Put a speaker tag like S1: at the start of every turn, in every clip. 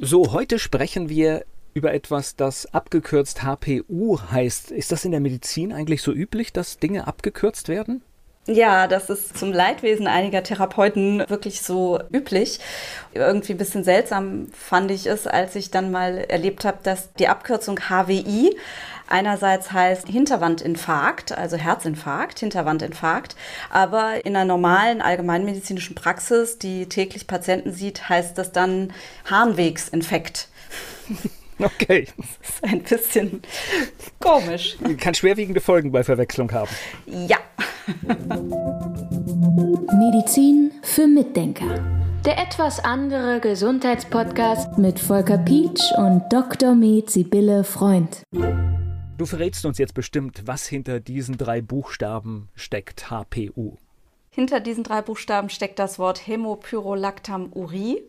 S1: So, heute sprechen wir über etwas, das abgekürzt HPU heißt. Ist das in der Medizin eigentlich so üblich, dass Dinge abgekürzt werden?
S2: Ja, das ist zum Leidwesen einiger Therapeuten wirklich so üblich. Irgendwie ein bisschen seltsam fand ich es, als ich dann mal erlebt habe, dass die Abkürzung HWI einerseits heißt Hinterwandinfarkt, also Herzinfarkt, Hinterwandinfarkt, aber in einer normalen allgemeinmedizinischen Praxis, die täglich Patienten sieht, heißt das dann Harnwegsinfekt.
S1: Okay.
S2: Das ist ein bisschen komisch.
S1: Kann schwerwiegende Folgen bei Verwechslung haben.
S2: Ja.
S3: Medizin für Mitdenker. Der etwas andere Gesundheitspodcast mit Volker Pietsch und Dr. Med Sibylle Freund.
S1: Du verrätst uns jetzt bestimmt, was hinter diesen drei Buchstaben steckt, HPU.
S2: Hinter diesen drei Buchstaben steckt das Wort Hämopyrolactam-Uri.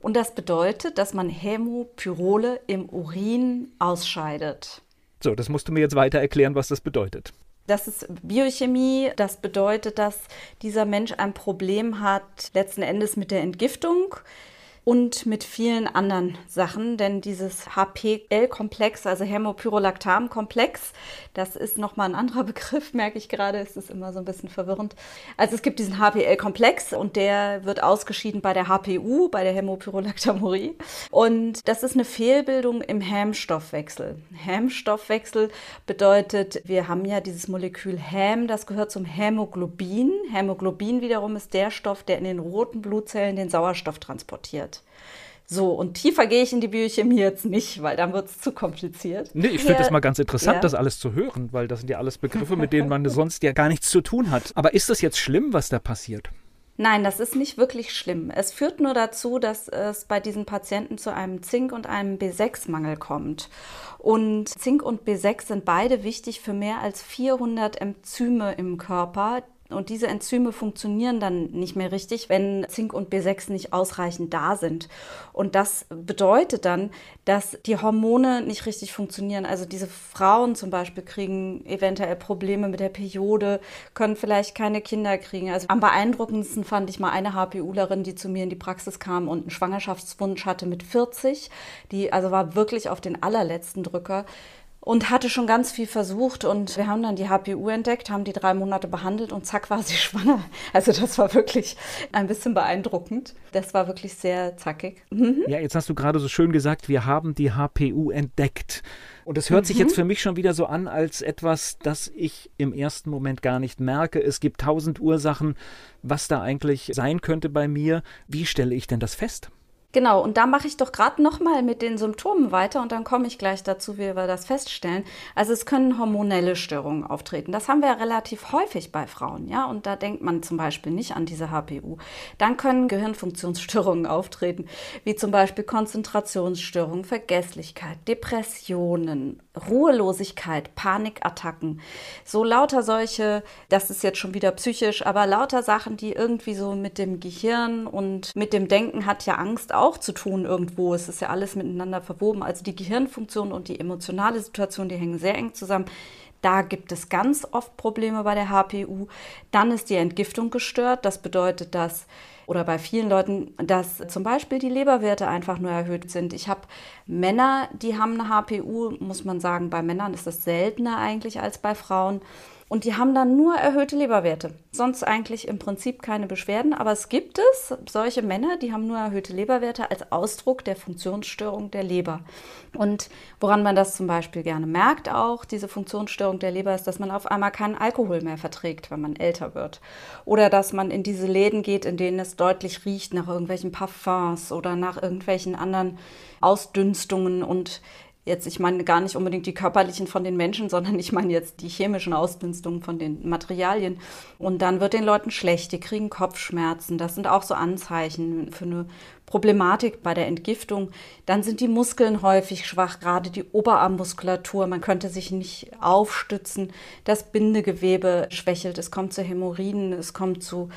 S2: Und das bedeutet, dass man Hämopyrole im Urin ausscheidet.
S1: So, das musst du mir jetzt weiter erklären, was das bedeutet.
S2: Das ist Biochemie. Das bedeutet, dass dieser Mensch ein Problem hat, letzten Endes mit der Entgiftung und mit vielen anderen Sachen, denn dieses HPL-Komplex, also Hämopyrolactam-Komplex, das ist nochmal ein anderer Begriff, merke ich gerade, es ist immer so ein bisschen verwirrend. Also es gibt diesen HPL-Komplex und der wird ausgeschieden bei der HPU, bei der Hämopyrolactamurie und das ist eine Fehlbildung im Hämstoffwechsel. Hämstoffwechsel bedeutet, wir haben ja dieses Molekül Häm, das gehört zum Hämoglobin. Hämoglobin wiederum ist der Stoff, der in den roten Blutzellen den Sauerstoff transportiert. So, und tiefer gehe ich in die Biochemie jetzt nicht, weil dann wird es zu kompliziert.
S1: Nee, ich finde das mal ganz interessant, ja. das alles zu hören, weil das sind ja alles Begriffe, mit denen man sonst ja gar nichts zu tun hat. Aber ist das jetzt schlimm, was da passiert?
S2: Nein, das ist nicht wirklich schlimm. Es führt nur dazu, dass es bei diesen Patienten zu einem Zink- und einem B6-Mangel kommt. Und Zink und B6 sind beide wichtig für mehr als 400 Enzyme im Körper, und diese Enzyme funktionieren dann nicht mehr richtig, wenn Zink und B6 nicht ausreichend da sind. Und das bedeutet dann, dass die Hormone nicht richtig funktionieren. Also diese Frauen zum Beispiel kriegen eventuell Probleme mit der Periode, können vielleicht keine Kinder kriegen. Also am beeindruckendsten fand ich mal eine HPUlerin, die zu mir in die Praxis kam und einen Schwangerschaftswunsch hatte mit 40. Die also war wirklich auf den allerletzten Drücker und hatte schon ganz viel versucht und wir haben dann die HPU entdeckt, haben die drei Monate behandelt und zack war sie schwanger. Also das war wirklich ein bisschen beeindruckend. Das war wirklich sehr zackig.
S1: Mhm. Ja, jetzt hast du gerade so schön gesagt, wir haben die HPU entdeckt. Und es hört mhm. sich jetzt für mich schon wieder so an als etwas, das ich im ersten Moment gar nicht merke. Es gibt tausend Ursachen, was da eigentlich sein könnte bei mir. Wie stelle ich denn das fest?
S2: Genau, und da mache ich doch gerade nochmal mit den Symptomen weiter und dann komme ich gleich dazu, wie wir das feststellen. Also es können hormonelle Störungen auftreten. Das haben wir ja relativ häufig bei Frauen, ja, und da denkt man zum Beispiel nicht an diese HPU. Dann können Gehirnfunktionsstörungen auftreten, wie zum Beispiel Konzentrationsstörungen, Vergesslichkeit, Depressionen, Ruhelosigkeit, Panikattacken. So lauter solche, das ist jetzt schon wieder psychisch, aber lauter Sachen, die irgendwie so mit dem Gehirn und mit dem Denken hat ja Angst auch zu tun irgendwo. Es ist ja alles miteinander verwoben. Also die Gehirnfunktion und die emotionale Situation, die hängen sehr eng zusammen. Da gibt es ganz oft Probleme bei der HPU. Dann ist die Entgiftung gestört. Das bedeutet, dass oder bei vielen Leuten, dass zum Beispiel die Leberwerte einfach nur erhöht sind. Ich habe Männer, die haben eine HPU, muss man sagen, bei Männern ist das seltener eigentlich als bei Frauen. Und die haben dann nur erhöhte Leberwerte. Sonst eigentlich im Prinzip keine Beschwerden. Aber es gibt es solche Männer, die haben nur erhöhte Leberwerte als Ausdruck der Funktionsstörung der Leber. Und woran man das zum Beispiel gerne merkt, auch diese Funktionsstörung der Leber, ist, dass man auf einmal keinen Alkohol mehr verträgt, wenn man älter wird. Oder dass man in diese Läden geht, in denen es deutlich riecht nach irgendwelchen Parfums oder nach irgendwelchen anderen Ausdünstungen und Jetzt, ich meine gar nicht unbedingt die körperlichen von den Menschen, sondern ich meine jetzt die chemischen Ausdünstungen von den Materialien. Und dann wird den Leuten schlecht, die kriegen Kopfschmerzen. Das sind auch so Anzeichen für eine Problematik bei der Entgiftung. Dann sind die Muskeln häufig schwach, gerade die Oberarmmuskulatur. Man könnte sich nicht aufstützen. Das Bindegewebe schwächelt. Es kommt zu Hämorrhoiden, es kommt zu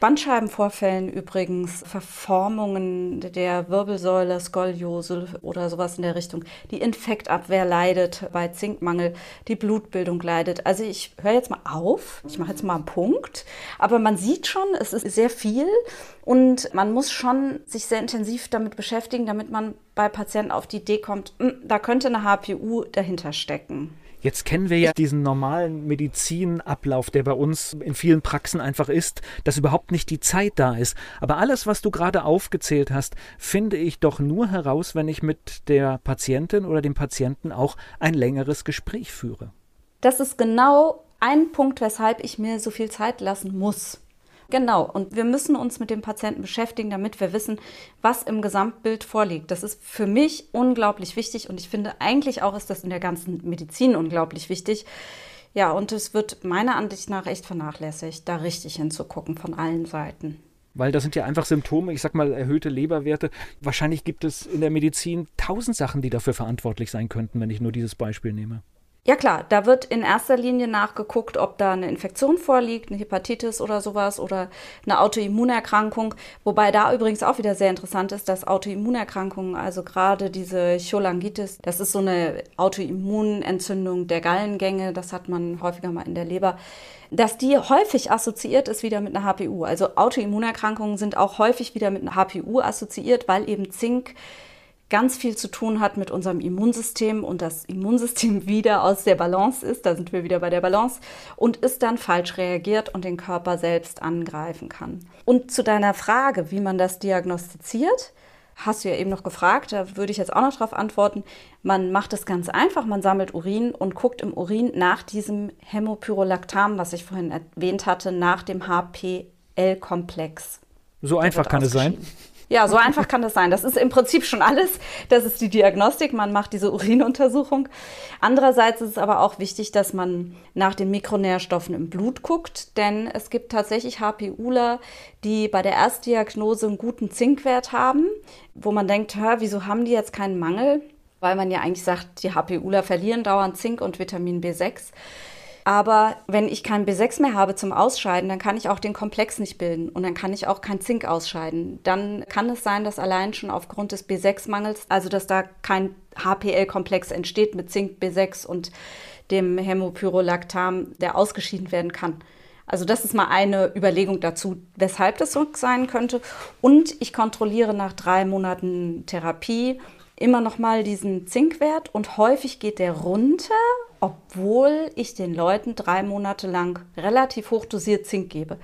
S2: Bandscheibenvorfällen übrigens, Verformungen der Wirbelsäule, Skoliose oder sowas in der Richtung. Die Infektabwehr leidet bei Zinkmangel, die Blutbildung leidet. Also ich höre jetzt mal auf, ich mache jetzt mal einen Punkt, aber man sieht schon, es ist sehr viel und man muss schon sich sehr intensiv damit beschäftigen, damit man bei Patienten auf die Idee kommt, hm, da könnte eine HPU dahinter stecken.
S1: Jetzt kennen wir ja diesen normalen Medizinablauf, der bei uns in vielen Praxen einfach ist, dass überhaupt nicht die Zeit da ist. Aber alles, was du gerade aufgezählt hast, finde ich doch nur heraus, wenn ich mit der Patientin oder dem Patienten auch ein längeres Gespräch führe.
S2: Das ist genau ein Punkt, weshalb ich mir so viel Zeit lassen muss. Genau, und wir müssen uns mit dem Patienten beschäftigen, damit wir wissen, was im Gesamtbild vorliegt. Das ist für mich unglaublich wichtig und ich finde eigentlich auch ist das in der ganzen Medizin unglaublich wichtig. Ja, und es wird meiner Ansicht nach echt vernachlässigt, da richtig hinzugucken von allen Seiten.
S1: Weil das sind ja einfach Symptome, ich sag mal erhöhte Leberwerte. Wahrscheinlich gibt es in der Medizin tausend Sachen, die dafür verantwortlich sein könnten, wenn ich nur dieses Beispiel nehme.
S2: Ja klar, da wird in erster Linie nachgeguckt, ob da eine Infektion vorliegt, eine Hepatitis oder sowas oder eine Autoimmunerkrankung. Wobei da übrigens auch wieder sehr interessant ist, dass Autoimmunerkrankungen, also gerade diese Cholangitis, das ist so eine Autoimmunentzündung der Gallengänge, das hat man häufiger mal in der Leber, dass die häufig assoziiert ist wieder mit einer HPU. Also Autoimmunerkrankungen sind auch häufig wieder mit einer HPU assoziiert, weil eben Zink ganz viel zu tun hat mit unserem Immunsystem und das Immunsystem wieder aus der Balance ist, da sind wir wieder bei der Balance, und es dann falsch reagiert und den Körper selbst angreifen kann. Und zu deiner Frage, wie man das diagnostiziert, hast du ja eben noch gefragt, da würde ich jetzt auch noch darauf antworten. Man macht es ganz einfach, man sammelt Urin und guckt im Urin nach diesem Hämopyrolactam, was ich vorhin erwähnt hatte, nach dem HPL-Komplex.
S1: So einfach kann es sein.
S2: Ja, so einfach kann das sein. Das ist im Prinzip schon alles. Das ist die Diagnostik. Man macht diese Urinuntersuchung. Andererseits ist es aber auch wichtig, dass man nach den Mikronährstoffen im Blut guckt, denn es gibt tatsächlich HPUler, die bei der Erstdiagnose einen guten Zinkwert haben, wo man denkt, wieso haben die jetzt keinen Mangel? Weil man ja eigentlich sagt, die HPUler verlieren dauernd Zink und Vitamin B6. Aber wenn ich kein B6 mehr habe zum Ausscheiden, dann kann ich auch den Komplex nicht bilden und dann kann ich auch kein Zink ausscheiden. Dann kann es sein, dass allein schon aufgrund des B6-Mangels, also dass da kein HPL-Komplex entsteht mit Zink, B6 und dem Hämopyrolactam, der ausgeschieden werden kann. Also das ist mal eine Überlegung dazu, weshalb das so sein könnte. Und ich kontrolliere nach drei Monaten Therapie immer noch mal diesen Zinkwert und häufig geht der runter obwohl ich den Leuten drei Monate lang relativ hoch dosiert Zink gebe.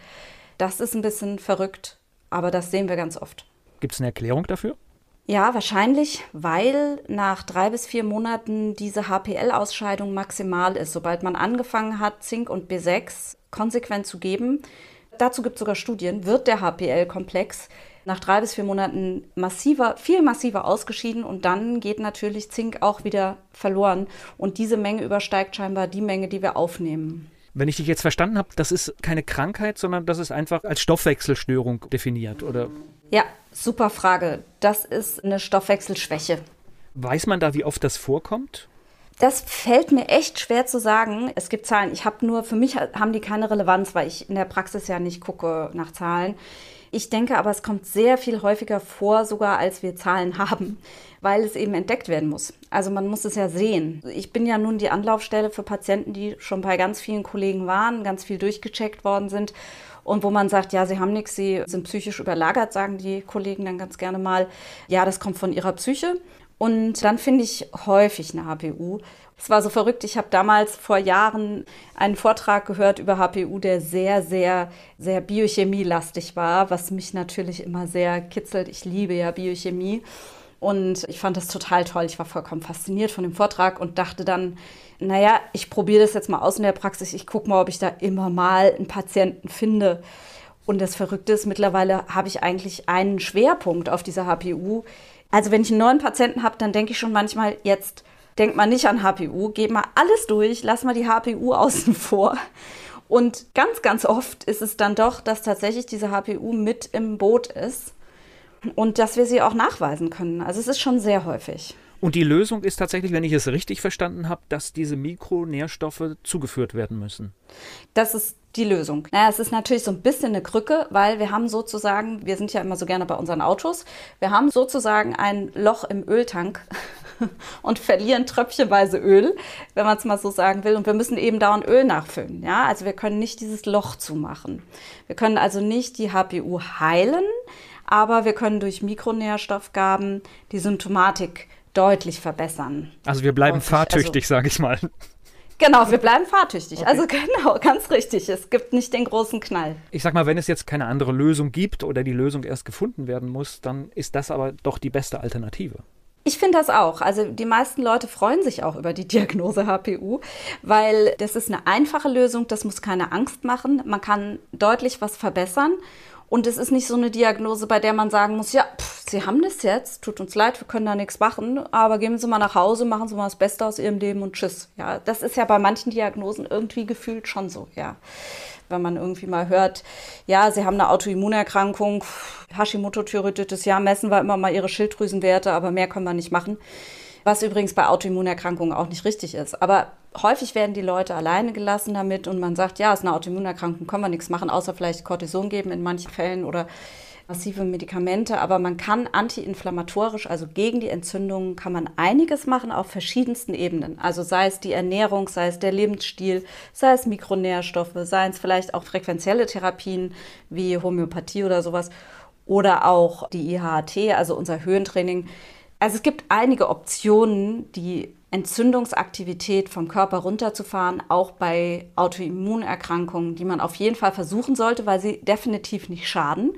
S2: Das ist ein bisschen verrückt, aber das sehen wir ganz oft.
S1: Gibt es eine Erklärung dafür?
S2: Ja, wahrscheinlich, weil nach drei bis vier Monaten diese HPL-Ausscheidung maximal ist. Sobald man angefangen hat, Zink und B6 konsequent zu geben, dazu gibt es sogar Studien, wird der HPL-Komplex nach drei bis vier Monaten massiver, viel massiver ausgeschieden und dann geht natürlich Zink auch wieder verloren und diese Menge übersteigt scheinbar die Menge, die wir aufnehmen.
S1: Wenn ich dich jetzt verstanden habe, das ist keine Krankheit, sondern das ist einfach als Stoffwechselstörung definiert, oder?
S2: Ja, super Frage. Das ist eine Stoffwechselschwäche.
S1: Weiß man da, wie oft das vorkommt?
S2: Das fällt mir echt schwer zu sagen. Es gibt Zahlen. Ich habe nur, für mich haben die keine Relevanz, weil ich in der Praxis ja nicht gucke nach Zahlen. Ich denke aber, es kommt sehr viel häufiger vor, sogar als wir Zahlen haben, weil es eben entdeckt werden muss. Also man muss es ja sehen. Ich bin ja nun die Anlaufstelle für Patienten, die schon bei ganz vielen Kollegen waren, ganz viel durchgecheckt worden sind und wo man sagt, ja, sie haben nichts, sie sind psychisch überlagert, sagen die Kollegen dann ganz gerne mal. Ja, das kommt von ihrer Psyche. Und dann finde ich häufig eine HPU. Es war so verrückt, ich habe damals vor Jahren einen Vortrag gehört über HPU, der sehr, sehr, sehr biochemielastig war, was mich natürlich immer sehr kitzelt. Ich liebe ja Biochemie. Und ich fand das total toll. Ich war vollkommen fasziniert von dem Vortrag und dachte dann, naja, ich probiere das jetzt mal aus in der Praxis. Ich gucke mal, ob ich da immer mal einen Patienten finde. Und das Verrückte ist, mittlerweile habe ich eigentlich einen Schwerpunkt auf dieser HPU, also wenn ich einen neuen Patienten habe, dann denke ich schon manchmal, jetzt denkt man nicht an HPU, geht mal alles durch, lass mal die HPU außen vor. Und ganz, ganz oft ist es dann doch, dass tatsächlich diese HPU mit im Boot ist und dass wir sie auch nachweisen können. Also es ist schon sehr häufig.
S1: Und die Lösung ist tatsächlich, wenn ich es richtig verstanden habe, dass diese Mikronährstoffe zugeführt werden müssen.
S2: Das ist die Lösung. Naja, es ist natürlich so ein bisschen eine Krücke, weil wir haben sozusagen, wir sind ja immer so gerne bei unseren Autos, wir haben sozusagen ein Loch im Öltank und verlieren tröpfchenweise Öl, wenn man es mal so sagen will. Und wir müssen eben dauernd Öl nachfüllen. Ja, also wir können nicht dieses Loch zumachen. Wir können also nicht die HPU heilen, aber wir können durch Mikronährstoffgaben die Symptomatik deutlich verbessern.
S1: Also wir bleiben Häufig. fahrtüchtig, also, sage ich mal.
S2: Genau, wir bleiben fahrtüchtig. Okay. Also genau, ganz richtig. Es gibt nicht den großen Knall.
S1: Ich sag mal, wenn es jetzt keine andere Lösung gibt oder die Lösung erst gefunden werden muss, dann ist das aber doch die beste Alternative.
S2: Ich finde das auch. Also die meisten Leute freuen sich auch über die Diagnose HPU, weil das ist eine einfache Lösung, das muss keine Angst machen. Man kann deutlich was verbessern und es ist nicht so eine Diagnose, bei der man sagen muss, ja, pff, Sie haben das jetzt, tut uns leid, wir können da nichts machen, aber gehen Sie mal nach Hause, machen Sie mal das Beste aus Ihrem Leben und tschüss. Ja, das ist ja bei manchen Diagnosen irgendwie gefühlt schon so, ja. Wenn man irgendwie mal hört, ja, Sie haben eine Autoimmunerkrankung, Hashimoto-Thyreoiditis, ja, messen wir immer mal Ihre Schilddrüsenwerte, aber mehr können wir nicht machen was übrigens bei Autoimmunerkrankungen auch nicht richtig ist. Aber häufig werden die Leute alleine gelassen damit und man sagt, ja, es ist eine Autoimmunerkrankung, können wir nichts machen, außer vielleicht Cortison geben in manchen Fällen oder massive Medikamente, aber man kann antiinflammatorisch, also gegen die Entzündungen, kann man einiges machen auf verschiedensten Ebenen. Also sei es die Ernährung, sei es der Lebensstil, sei es Mikronährstoffe, sei es vielleicht auch frequenzielle Therapien wie Homöopathie oder sowas oder auch die IHT, also unser Höhentraining. Also es gibt einige Optionen, die Entzündungsaktivität vom Körper runterzufahren, auch bei Autoimmunerkrankungen, die man auf jeden Fall versuchen sollte, weil sie definitiv nicht schaden.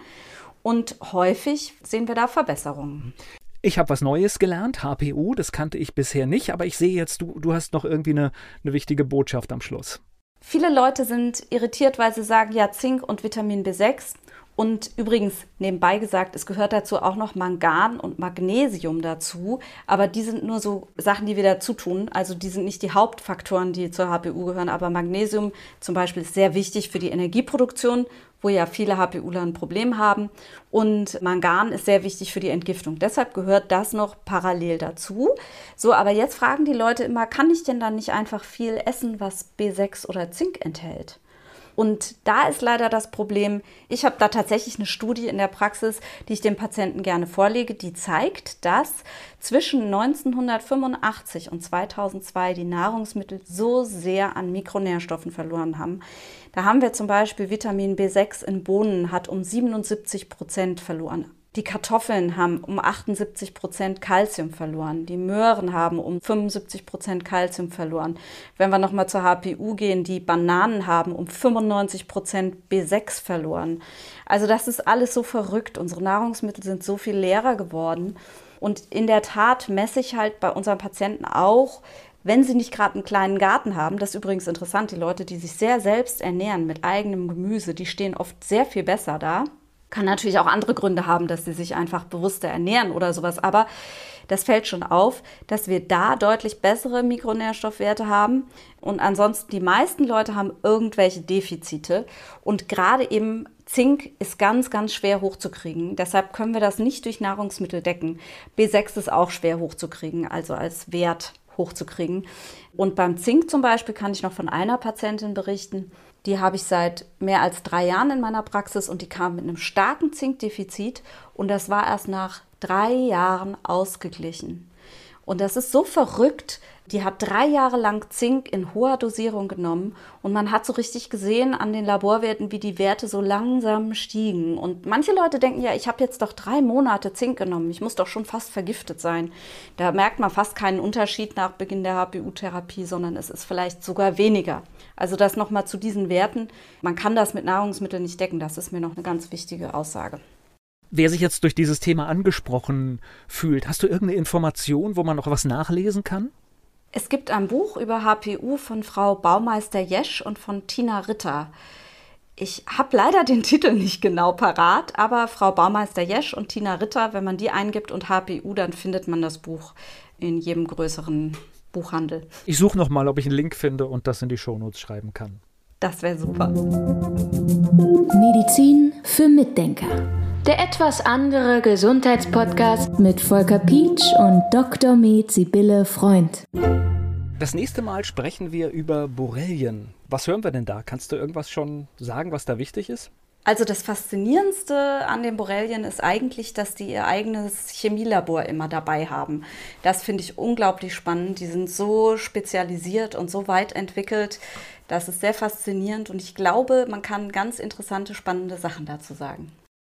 S2: Und häufig sehen wir da Verbesserungen.
S1: Ich habe was Neues gelernt, HPU, das kannte ich bisher nicht, aber ich sehe jetzt, du, du hast noch irgendwie eine, eine wichtige Botschaft am Schluss.
S2: Viele Leute sind irritiert, weil sie sagen, ja, Zink und Vitamin B6 und übrigens, nebenbei gesagt, es gehört dazu auch noch Mangan und Magnesium dazu. Aber die sind nur so Sachen, die wir dazu tun. Also die sind nicht die Hauptfaktoren, die zur HPU gehören. Aber Magnesium zum Beispiel ist sehr wichtig für die Energieproduktion, wo ja viele HPUler ein Problem haben. Und Mangan ist sehr wichtig für die Entgiftung. Deshalb gehört das noch parallel dazu. So, aber jetzt fragen die Leute immer, kann ich denn dann nicht einfach viel essen, was B6 oder Zink enthält? Und da ist leider das Problem, ich habe da tatsächlich eine Studie in der Praxis, die ich den Patienten gerne vorlege, die zeigt, dass zwischen 1985 und 2002 die Nahrungsmittel so sehr an Mikronährstoffen verloren haben. Da haben wir zum Beispiel Vitamin B6 in Bohnen hat um 77 Prozent verloren. Die Kartoffeln haben um 78 Prozent Kalzium verloren. Die Möhren haben um 75 Prozent Kalzium verloren. Wenn wir nochmal zur HPU gehen, die Bananen haben um 95 Prozent B6 verloren. Also das ist alles so verrückt. Unsere Nahrungsmittel sind so viel leerer geworden. Und in der Tat messe ich halt bei unseren Patienten auch, wenn sie nicht gerade einen kleinen Garten haben, das ist übrigens interessant, die Leute, die sich sehr selbst ernähren mit eigenem Gemüse, die stehen oft sehr viel besser da. Kann natürlich auch andere Gründe haben, dass sie sich einfach bewusster ernähren oder sowas. Aber das fällt schon auf, dass wir da deutlich bessere Mikronährstoffwerte haben. Und ansonsten, die meisten Leute haben irgendwelche Defizite. Und gerade eben Zink ist ganz, ganz schwer hochzukriegen. Deshalb können wir das nicht durch Nahrungsmittel decken. B6 ist auch schwer hochzukriegen, also als Wert hochzukriegen. Und beim Zink zum Beispiel kann ich noch von einer Patientin berichten, die habe ich seit mehr als drei Jahren in meiner Praxis und die kam mit einem starken Zinkdefizit und das war erst nach drei Jahren ausgeglichen. Und das ist so verrückt. Die hat drei Jahre lang Zink in hoher Dosierung genommen und man hat so richtig gesehen an den Laborwerten, wie die Werte so langsam stiegen. Und manche Leute denken ja, ich habe jetzt doch drei Monate Zink genommen, ich muss doch schon fast vergiftet sein. Da merkt man fast keinen Unterschied nach Beginn der HPU-Therapie, sondern es ist vielleicht sogar weniger. Also das nochmal zu diesen Werten. Man kann das mit Nahrungsmitteln nicht decken. Das ist mir noch eine ganz wichtige Aussage.
S1: Wer sich jetzt durch dieses Thema angesprochen fühlt, hast du irgendeine Information, wo man noch was nachlesen kann?
S2: Es gibt ein Buch über HPU von Frau Baumeister Jesch und von Tina Ritter. Ich habe leider den Titel nicht genau parat, aber Frau Baumeister Jesch und Tina Ritter, wenn man die eingibt und HPU, dann findet man das Buch in jedem größeren Buchhandel.
S1: Ich suche noch mal, ob ich einen Link finde und das in die Shownotes schreiben kann.
S2: Das wäre super.
S3: Medizin für Mitdenker. Der etwas andere Gesundheitspodcast mit Volker Pietsch und Dr. Med Sibylle Freund.
S1: Das nächste Mal sprechen wir über Borrelien. Was hören wir denn da? Kannst du irgendwas schon sagen, was da wichtig ist?
S2: Also das Faszinierendste an den Borrelien ist eigentlich, dass die ihr eigenes Chemielabor immer dabei haben. Das finde ich unglaublich spannend. Die sind so spezialisiert und so weit entwickelt. Das ist sehr faszinierend und ich glaube, man kann ganz interessante, spannende Sachen dazu sagen.